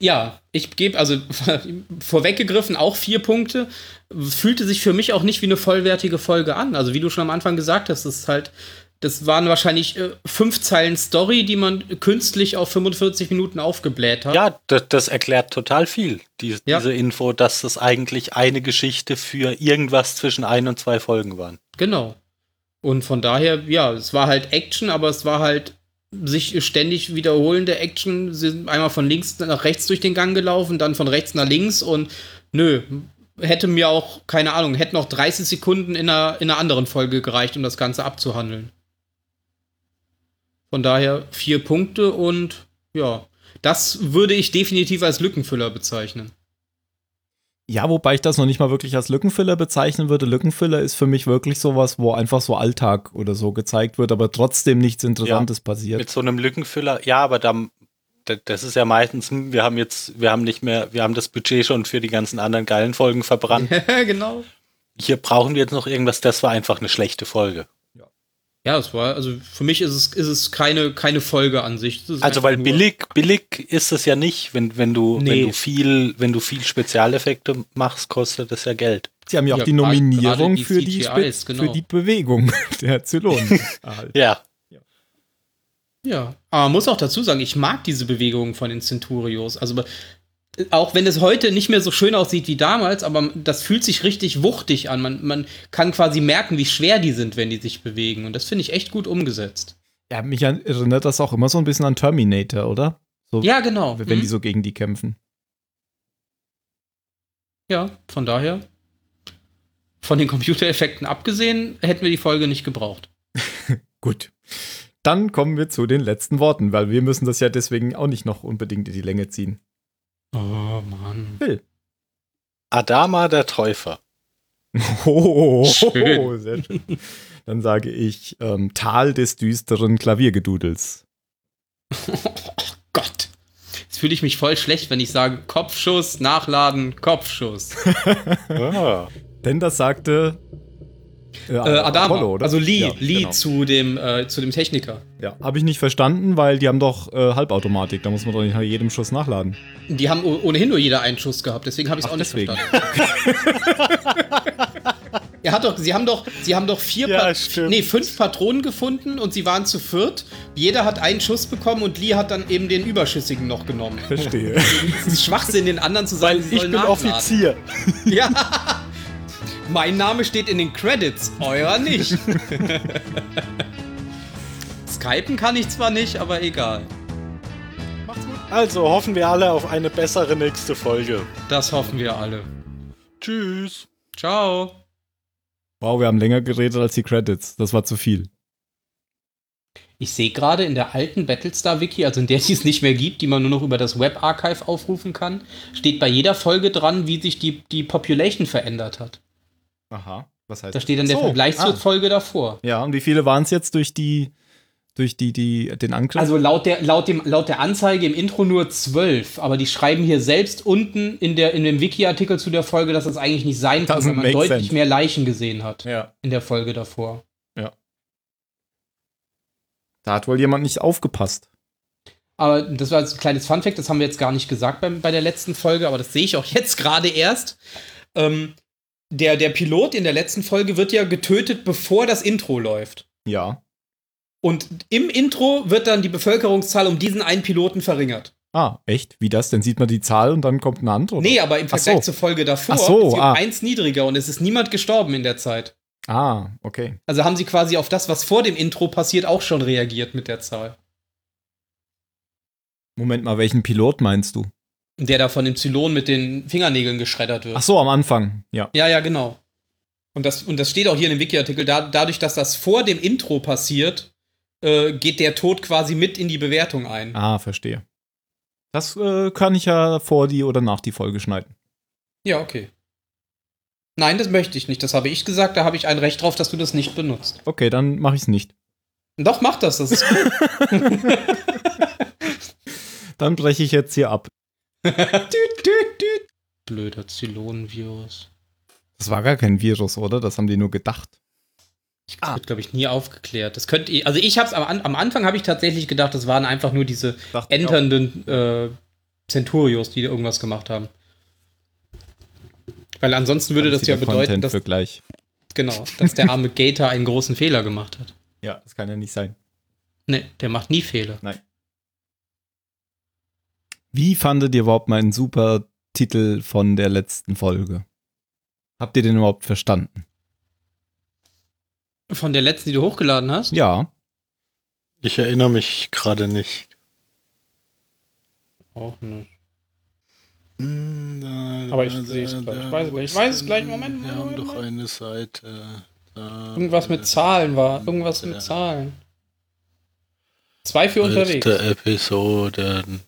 Ja, ich gebe also <laughs> vorweggegriffen auch vier Punkte. Fühlte sich für mich auch nicht wie eine vollwertige Folge an. Also wie du schon am Anfang gesagt hast, das ist halt, das waren wahrscheinlich äh, fünf Zeilen Story, die man künstlich auf 45 Minuten aufgebläht hat. ja das, das erklärt total viel. Die, Ja. Diese Info, dass das eigentlich eine Geschichte für irgendwas zwischen ein und zwei Folgen waren. Genau. Und von daher, ja, es war halt Action, aber es war halt sich ständig wiederholende Action. Sie sind einmal von links nach rechts durch den Gang gelaufen, dann von rechts nach links und nö, hätte mir auch, keine Ahnung, hätten auch 30 Sekunden in einer, in einer anderen Folge gereicht, um das Ganze abzuhandeln. Von daher vier Punkte und ja, das würde ich definitiv als Lückenfüller bezeichnen. Ja, wobei ich das noch nicht mal wirklich als Lückenfüller bezeichnen würde. Lückenfüller ist für mich wirklich sowas, wo einfach so Alltag oder so gezeigt wird, aber trotzdem nichts Interessantes passiert. Mit so einem Lückenfüller, ja, aber dann, da- das ist ja meistens, wir haben jetzt, wir haben nicht mehr, wir haben das Budget schon für die ganzen anderen geilen Folgen verbrannt. <laughs> genau. Hier brauchen wir jetzt noch irgendwas, das war einfach eine schlechte Folge. Ja, es war, also für mich ist es, ist es keine, keine Folge an sich. Also weil billig, billig ist es ja nicht, wenn, wenn du, Nee. wenn du viel, wenn du viel Spezialeffekte machst, kostet das ja Geld. Sie haben ja auch Ja, die Nominierung die für, die CGIs, genau. für die Bewegung <laughs> der Zylonen erhalten. <laughs> Ja. Ja, aber man muss auch dazu sagen, ich mag diese Bewegungen von den Centurios. Also auch wenn es heute nicht mehr so schön aussieht wie damals, aber das fühlt sich richtig wuchtig an. Man, man kann quasi merken, wie schwer die sind, wenn die sich bewegen. Und das finde ich echt gut umgesetzt. Ja, mich erinnert das auch immer so ein bisschen an Terminator, oder? So, Ja, genau. Wenn Mhm. die so gegen die kämpfen. ja, von daher, von den Computereffekten abgesehen, hätten wir die Folge nicht gebraucht. <laughs> Gut. Dann kommen wir zu den letzten Worten, weil wir müssen das ja deswegen auch nicht noch unbedingt in die Länge ziehen. Oh Mann. Adama der Täufer. <laughs> Oh, Schön. <laughs> sehr schön. Dann sage ich ähm, Tal des düsteren Klaviergedudels. Oh <laughs> Gott. Jetzt fühle ich mich voll schlecht, wenn ich sage Kopfschuss, Nachladen, Kopfschuss. Ah. Denn das sagte äh, Äh, Adama, Apollo, oder? also Lee, Ja, Lee genau. zu, dem, äh, zu dem Techniker. Ja, habe ich nicht verstanden, weil die haben doch äh, Halbautomatik. Da muss man doch nicht nach jedem Schuss nachladen. Die haben ohnehin nur jeder einen Schuss gehabt, deswegen habe ich es auch nicht deswegen. verstanden. <laughs> er hat doch, sie haben doch, sie haben doch vier, Ja, nee, fünf Patronen gefunden und sie waren zu viert. Jeder hat einen Schuss bekommen und Lee hat dann eben den überschüssigen noch genommen. Verstehe. Es ist Schwachsinn, den anderen zu sagen, sie Ich sollen bin nachladen. Offizier. Ja. <laughs> Mein Name steht in den Credits, euer nicht. <laughs> Skypen kann ich zwar nicht, aber egal. Also hoffen wir alle auf eine bessere nächste Folge. Das hoffen wir alle. Tschüss. Ciao. wow, wir haben länger geredet als die Credits. Das war zu viel. Ich sehe gerade in der alten Battlestar-Wiki, also in der die es nicht mehr gibt, die man nur noch über das Web-Archive aufrufen kann, steht bei jeder Folge dran, wie sich die, die Population verändert hat. Aha. Was heißt Da steht dann der So, Vergleich ah. zur Folge davor. Ja, und wie viele waren es jetzt durch die, durch die, die, den Angriff? Also laut der, laut, dem, laut der Anzeige im Intro nur zwölf, aber die schreiben hier selbst unten in, der, in dem Wiki-Artikel zu der Folge, dass das eigentlich nicht sein kann, weil man deutlich sense. mehr Leichen gesehen hat ja. in der Folge davor. Da hat wohl jemand nicht aufgepasst. Aber das war jetzt ein kleines Funfact, das haben wir jetzt gar nicht gesagt beim, bei der letzten Folge, aber das sehe ich auch <laughs> jetzt gerade erst. Ähm, der, der Pilot in der letzten Folge wird ja getötet, bevor das Intro läuft. Ja. Und im Intro wird dann die Bevölkerungszahl um diesen einen Piloten verringert. Ah, echt? Wie das? Dann sieht man die Zahl und dann kommt eine andere? Nee, aber im Vergleich so. zur Folge davor Ach so, ist sie um ah. eins niedriger und es ist niemand gestorben in der Zeit. Ah, okay. Also haben sie quasi auf das, was vor dem Intro passiert, auch schon reagiert mit der Zahl. Moment mal, welchen Pilot meinst du? Der da von dem Zylon mit den Fingernägeln geschreddert wird. Ach so, am Anfang. Ja. Ja, ja, genau. Und das, und das steht auch hier in dem Wiki-Artikel. Da, dadurch, dass das vor dem Intro passiert, äh, geht der Tod quasi mit in die Bewertung ein. Ah, verstehe. Das äh, kann ich ja vor die oder nach die Folge schneiden. Ja, okay. Nein, das möchte ich nicht. Das habe ich gesagt. Da habe ich ein Recht drauf, dass du das nicht benutzt. Okay, dann mache ich es nicht. Doch, mach das. Das ist gut. <laughs> <laughs> Dann breche ich jetzt hier ab. Düt, düt, düt. Blöder Zylonenvirus. Das war gar kein Virus, oder? Das haben die nur gedacht. Das wird, glaube ich, nie aufgeklärt. Das könnte, also ich habe es am, am Anfang habe ich tatsächlich gedacht, das waren einfach nur diese enternden äh, Centurios, die irgendwas gemacht haben. Weil ansonsten würde das ist ja bedeuten, dass, gleich. genau, dass der arme <laughs> Gator einen großen Fehler gemacht hat. Ja, das kann ja nicht sein. Nee, der macht nie Fehler. Wie fandet ihr überhaupt meinen super Titel von der letzten Folge? Habt ihr den überhaupt verstanden? Von der letzten, die du hochgeladen hast? Ja. Ich erinnere mich gerade nicht. Auch nicht. Aber Aber ich sehe es gleich. Ich weiß es gleich. Ich weiß es gleich. Moment, Wir haben Moment, doch eine Seite. Da, Irgendwas mit Zahlen war. Irgendwas mit. Zahlen. Zwei für unterwegs. Letzte Episoden.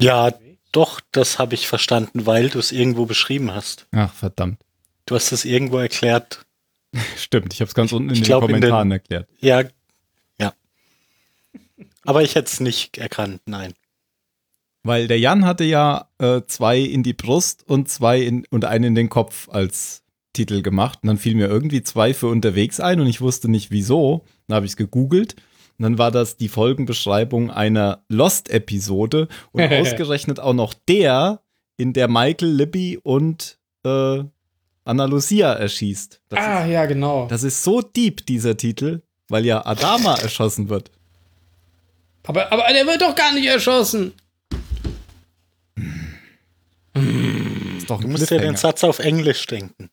Ja. Doch, das habe ich verstanden, weil du es irgendwo beschrieben hast. Ach, verdammt. Du hast es irgendwo erklärt. <laughs> Stimmt, ich habe es ganz unten in Ich den glaub, in den- Kommentaren erklärt. Ja. Ja. Aber ich hätte es nicht erkannt, nein. Weil der Jan hatte ja äh, zwei in die Brust und zwei in, und einen in den Kopf als Titel gemacht. Und dann fiel mir irgendwie zwei für unterwegs ein und ich wusste nicht wieso. Dann habe ich es gegoogelt. Und dann war das die Folgenbeschreibung einer Lost-Episode und <laughs> ausgerechnet auch noch der, in der Michael, Libby und äh, Anna Lucia erschießt. Das, Ah, ist, ja, genau. das ist so deep, dieser Titel, weil ja Adama <laughs> erschossen wird. Aber, aber der wird doch gar nicht erschossen. Ist doch Du musst ja den. Satz auf Englisch denken.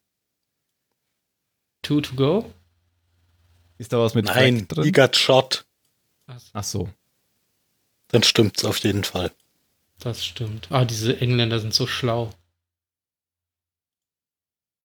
Two to go? Ist da was mit Nein, drin? he got shot. Ach so. Dann stimmt's auf jeden Fall. Das stimmt. Ah, diese Engländer sind so schlau.